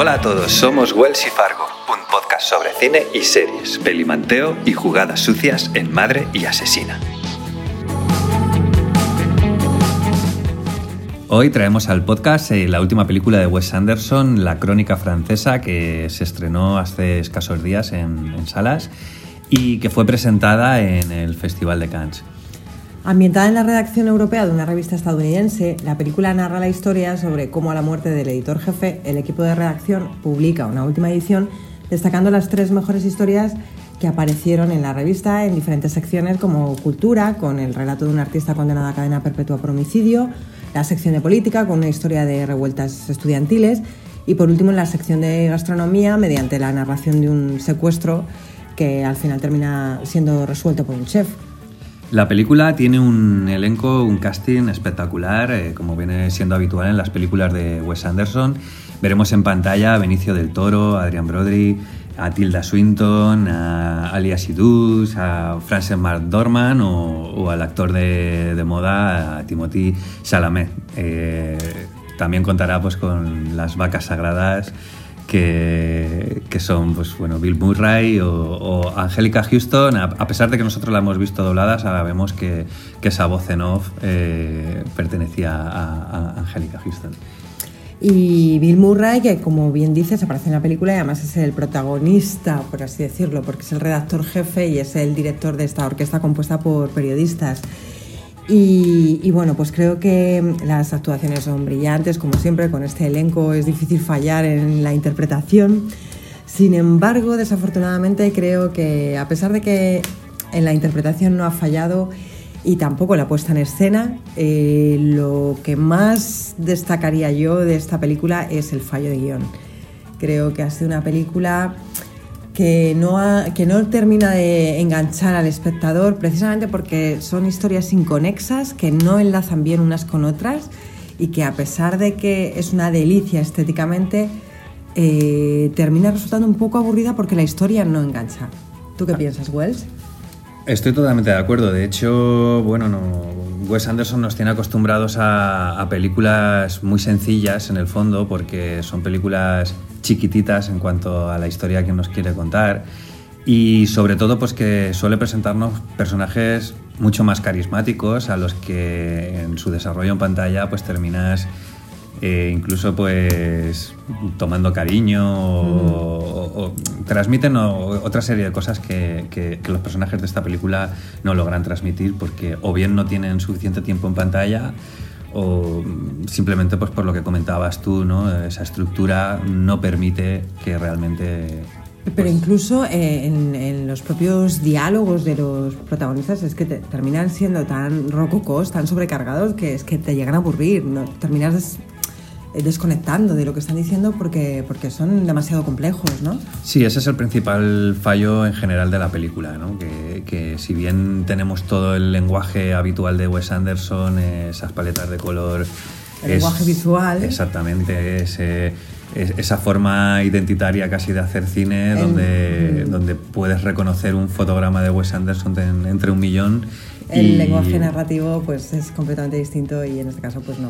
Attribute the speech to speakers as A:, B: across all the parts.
A: Hola a todos, somos Wells y Fargo, un podcast sobre cine y series, pelimanteo y jugadas sucias en Madre y Asesina. Hoy traemos al podcast eh, la última película de Wes Anderson, La Crónica Francesa, que se estrenó hace escasos días en, en salas y que fue presentada en el Festival de Cannes.
B: Ambientada en la redacción europea de una revista estadounidense, la película narra la historia sobre cómo a la muerte del editor jefe, el equipo de redacción publica una última edición destacando las tres mejores historias que aparecieron en la revista en diferentes secciones como cultura, con el relato de un artista condenado a cadena perpetua por homicidio, la sección de política, con una historia de revueltas estudiantiles y por último en la sección de gastronomía, mediante la narración de un secuestro que al final termina siendo resuelto por un chef.
A: La película tiene un elenco, un casting espectacular, eh, como viene siendo habitual en las películas de Wes Anderson. Veremos en pantalla a Benicio del Toro, a Adrian Brody, a Tilda Swinton, a Alia Sidus, a Frances McDormand o, o al actor de, de, moda, a Timothy Chalamet. Eh, también contará pues, con las vacas sagradas que, que, son pues, bueno, Bill Murray o, o Angélica Houston. A, a, pesar de que nosotros la hemos visto doblada, sabemos que, que esa voz en off eh, pertenecía a, a Angélica Houston.
B: Y Bill Murray, que como bien dices, aparece en la película y además es el protagonista, por así decirlo, porque es el redactor jefe y es el director de esta orquesta compuesta por periodistas. Y, bueno, pues creo que las actuaciones son brillantes, como siempre, con este elenco es difícil fallar en la interpretación. Sin embargo, desafortunadamente creo que a pesar de que en la interpretación no ha fallado y tampoco la puesta en escena, eh, lo que más destacaría yo de esta película es el fallo de guion. Creo que ha sido una película que no, ha, que no termina de enganchar al espectador precisamente porque son historias inconexas que no enlazan bien unas con otras y que a pesar de que es una delicia estéticamente, eh, termina resultando un poco aburrida porque la historia no engancha. ¿Tú qué piensas, Wells?
A: Estoy totalmente de acuerdo. De hecho, bueno, no, Wes Anderson nos tiene acostumbrados a, a, películas muy sencillas en el fondo, porque son películas chiquititas en cuanto a la historia que nos quiere contar. Y sobre todo, pues que suele presentarnos personajes mucho más carismáticos a los que en su desarrollo en pantalla pues terminas eh, incluso pues tomando cariño o, mm. o, o transmiten o, otra serie de cosas que, que, que, los personajes de esta película no logran transmitir porque o bien no tienen suficiente tiempo en pantalla o simplemente pues por lo que comentabas tú, ¿no? esa estructura no permite que realmente
B: pero pues... incluso eh, en, en, los propios diálogos de los protagonistas es que te, terminan siendo tan rococos, tan sobrecargados, que es que te llegan a aburrir. ¿no? Terminas desconectando de lo que están diciendo porque, porque son demasiado complejos, ¿no?
A: Sí, ese es el principal fallo en general de la película, ¿no? Que, que si bien tenemos todo el lenguaje habitual de Wes Anderson, esas paletas de color...
B: El es, lenguaje visual.
A: Exactamente, ese, esa forma identitaria casi de hacer cine, el, donde, mm. donde puedes reconocer un fotograma de Wes Anderson en, entre un millón.
B: El y... lenguaje narrativo pues es completamente distinto y en este caso pues no,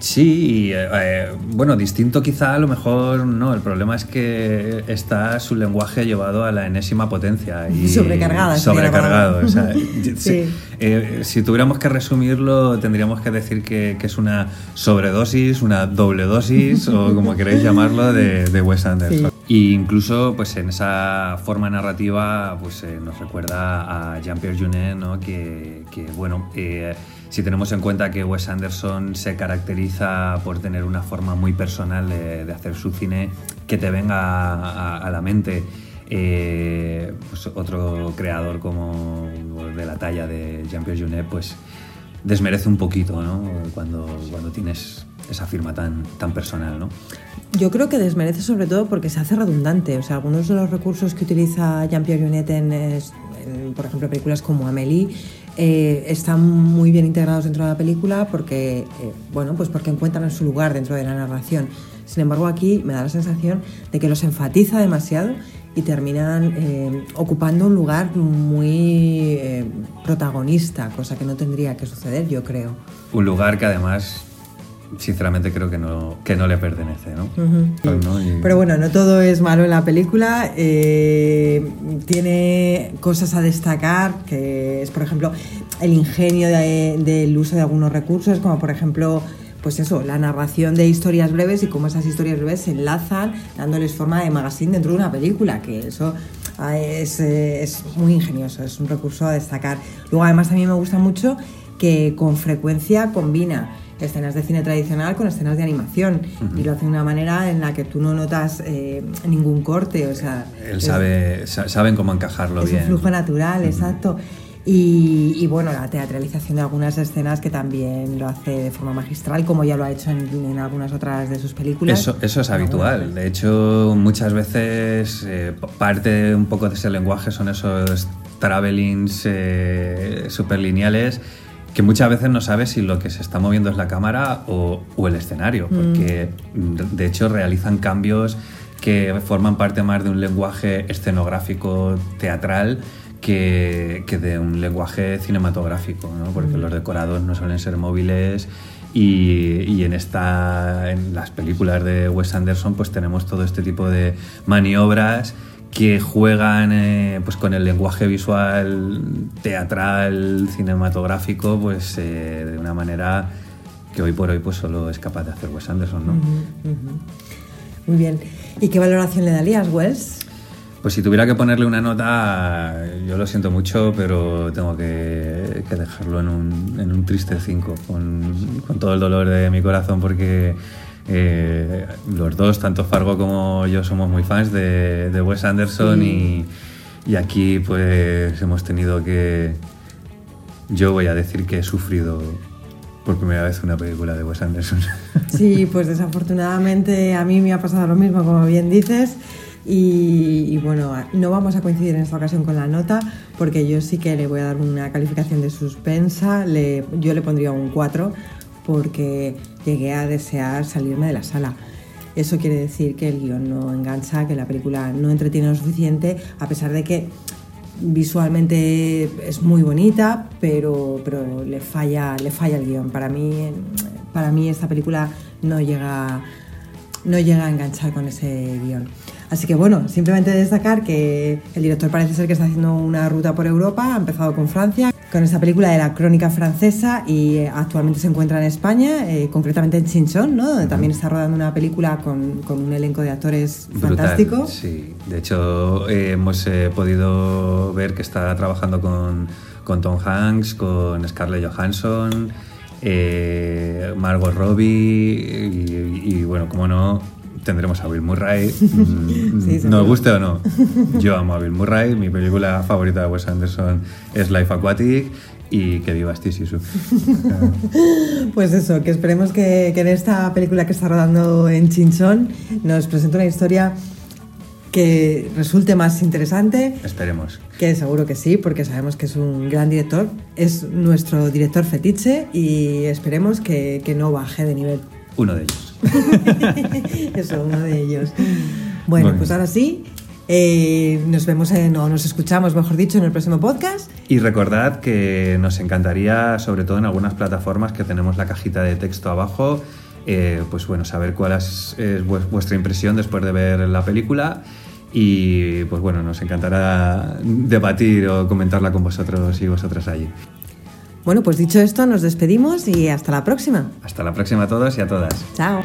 A: Sí, eh, bueno, distinto quizá a lo mejor no. El problema es que está su lenguaje llevado a la enésima potencia. Y
B: sobrecargado.
A: Sobrecargado. O sea, sí. si, eh, si, tuviéramos que resumirlo, tendríamos que decir que, que, es una sobredosis, una doble dosis, o como queréis llamarlo, de, de Wes Anderson. Sí. E incluso pues, en esa forma narrativa pues, eh, nos recuerda a Jean-Pierre Junet, ¿no? que, que bueno eh, si tenemos en cuenta que Wes Anderson se caracteriza por tener una forma muy personal de, hacer su cine que te venga a la mente, eh, pues otro creador como de la talla de Jean-Pierre Junet, pues desmerece un poquito ¿no? cuando, cuando tienes esa firma tan, tan personal. ¿no?
B: Yo creo que desmerece sobre todo porque se hace redundante. O sea, algunos de los recursos que utiliza Jean-Pierre Junet en, por ejemplo, películas como Amélie, eh, están muy bien integrados dentro de la película porque, eh, bueno, pues porque encuentran su lugar dentro de la narración. Sin embargo, aquí me da la sensación de que los enfatiza demasiado y terminan eh, ocupando un lugar muy protagonista, cosa que no tendría que suceder, yo creo.
A: Un lugar que además sinceramente creo que no, que no le pertenece, ¿no?
B: Pero bueno, no todo es malo en la película. Eh, tiene cosas a destacar, que es, por ejemplo, el ingenio del uso de algunos recursos, como por ejemplo pues eso, la narración de historias breves y cómo esas historias breves se enlazan dándoles forma de magazine dentro de una película, que eso ah, es, eh, es, muy ingenioso, es un recurso a destacar. Luego además también me gusta mucho que con frecuencia combina escenas de cine tradicional con escenas de animación y lo hace de una manera en la que tú no notas eh, ningún corte, o sea...
A: Él sabe, saben cómo encajarlo bien.
B: Es un flujo natural, exacto. Y, bueno, la teatralización de algunas escenas que también lo hace de forma magistral, como ya lo ha hecho en, algunas otras de sus películas.
A: Eso, eso es habitual. De hecho, muchas veces eh, parte un poco de ese lenguaje son esos travelings eh, superlineales que muchas veces no sabes si lo que se está moviendo es la cámara o, el escenario, mm. porque de hecho realizan cambios que forman parte más de un lenguaje escenográfico teatral que, de un lenguaje cinematográfico, ¿no? porque mm. los decorados no suelen ser móviles y, en, esta, en las películas de Wes Anderson pues tenemos todo este tipo de maniobras que juegan eh, pues con el lenguaje visual teatral cinematográfico pues eh, de una manera que hoy por hoy pues solo es capaz de hacer Wes Anderson ¿no?
B: muy bien ¿y qué valoración le darías Wes?
A: Pues si tuviera que ponerle una nota, yo lo siento mucho, pero tengo que, dejarlo en un, en un triste 5, con, con, todo el dolor de mi corazón, porque eh, los dos, tanto Fargo como yo, somos muy fans de, de Wes Anderson y, y, aquí pues hemos tenido que... Yo voy a decir que he sufrido por primera vez una película de Wes Anderson.
B: Sí, pues desafortunadamente a mí me ha pasado lo mismo, como bien dices. Y, bueno, no vamos a coincidir en esta ocasión con la nota, porque yo sí que le voy a dar una calificación de suspensa. Le, yo le pondría un 4, porque llegué a desear salirme de la sala. Eso quiere decir que el guion no engancha, que la película no entretiene lo suficiente, a pesar de que visualmente es muy bonita, pero, pero le, falla, le falla el guion. Para mí, para mí esta película no llega, no llega a enganchar con ese guion. Así que bueno, simplemente destacar que el director parece ser que está haciendo una ruta por Europa, ha empezado con Francia, con esta película de la crónica francesa y eh, actualmente se encuentra en España, eh, concretamente en Chinchón, ¿no? donde también está rodando una película con, un elenco de actores fantástico.
A: Sí, de hecho eh, hemos podido ver que está trabajando con, con Tom Hanks, con Scarlett Johansson, Margot Robbie y, y bueno, como no, tendremos a Bill Murray. Mm, nos guste o no. Yo amo a Bill Murray. Mi película favorita de Wes Anderson es Life Aquatic y que viva Steve
B: Pues eso, que esperemos que, en esta película que está rodando en Chinchón nos presente una historia que resulte más interesante.
A: Esperemos.
B: Que seguro que sí, porque sabemos que es un gran director. Es nuestro director fetiche y esperemos que, que no baje de nivel.
A: Uno de ellos.
B: Eso, uno de ellos. Bueno, pues ahora sí, eh, nos vemos en, o nos escuchamos, mejor dicho, en el próximo podcast.
A: Y recordad que nos encantaría, sobre todo en algunas plataformas que tenemos la cajita de texto abajo, eh, pues bueno, saber cuál es, vuestra impresión después de ver la película. Y pues bueno, nos encantará debatir o comentarla con vosotros y vosotras allí.
B: Bueno, pues dicho esto, nos despedimos y hasta la próxima.
A: Hasta la próxima a todos y a todas.
B: Chao.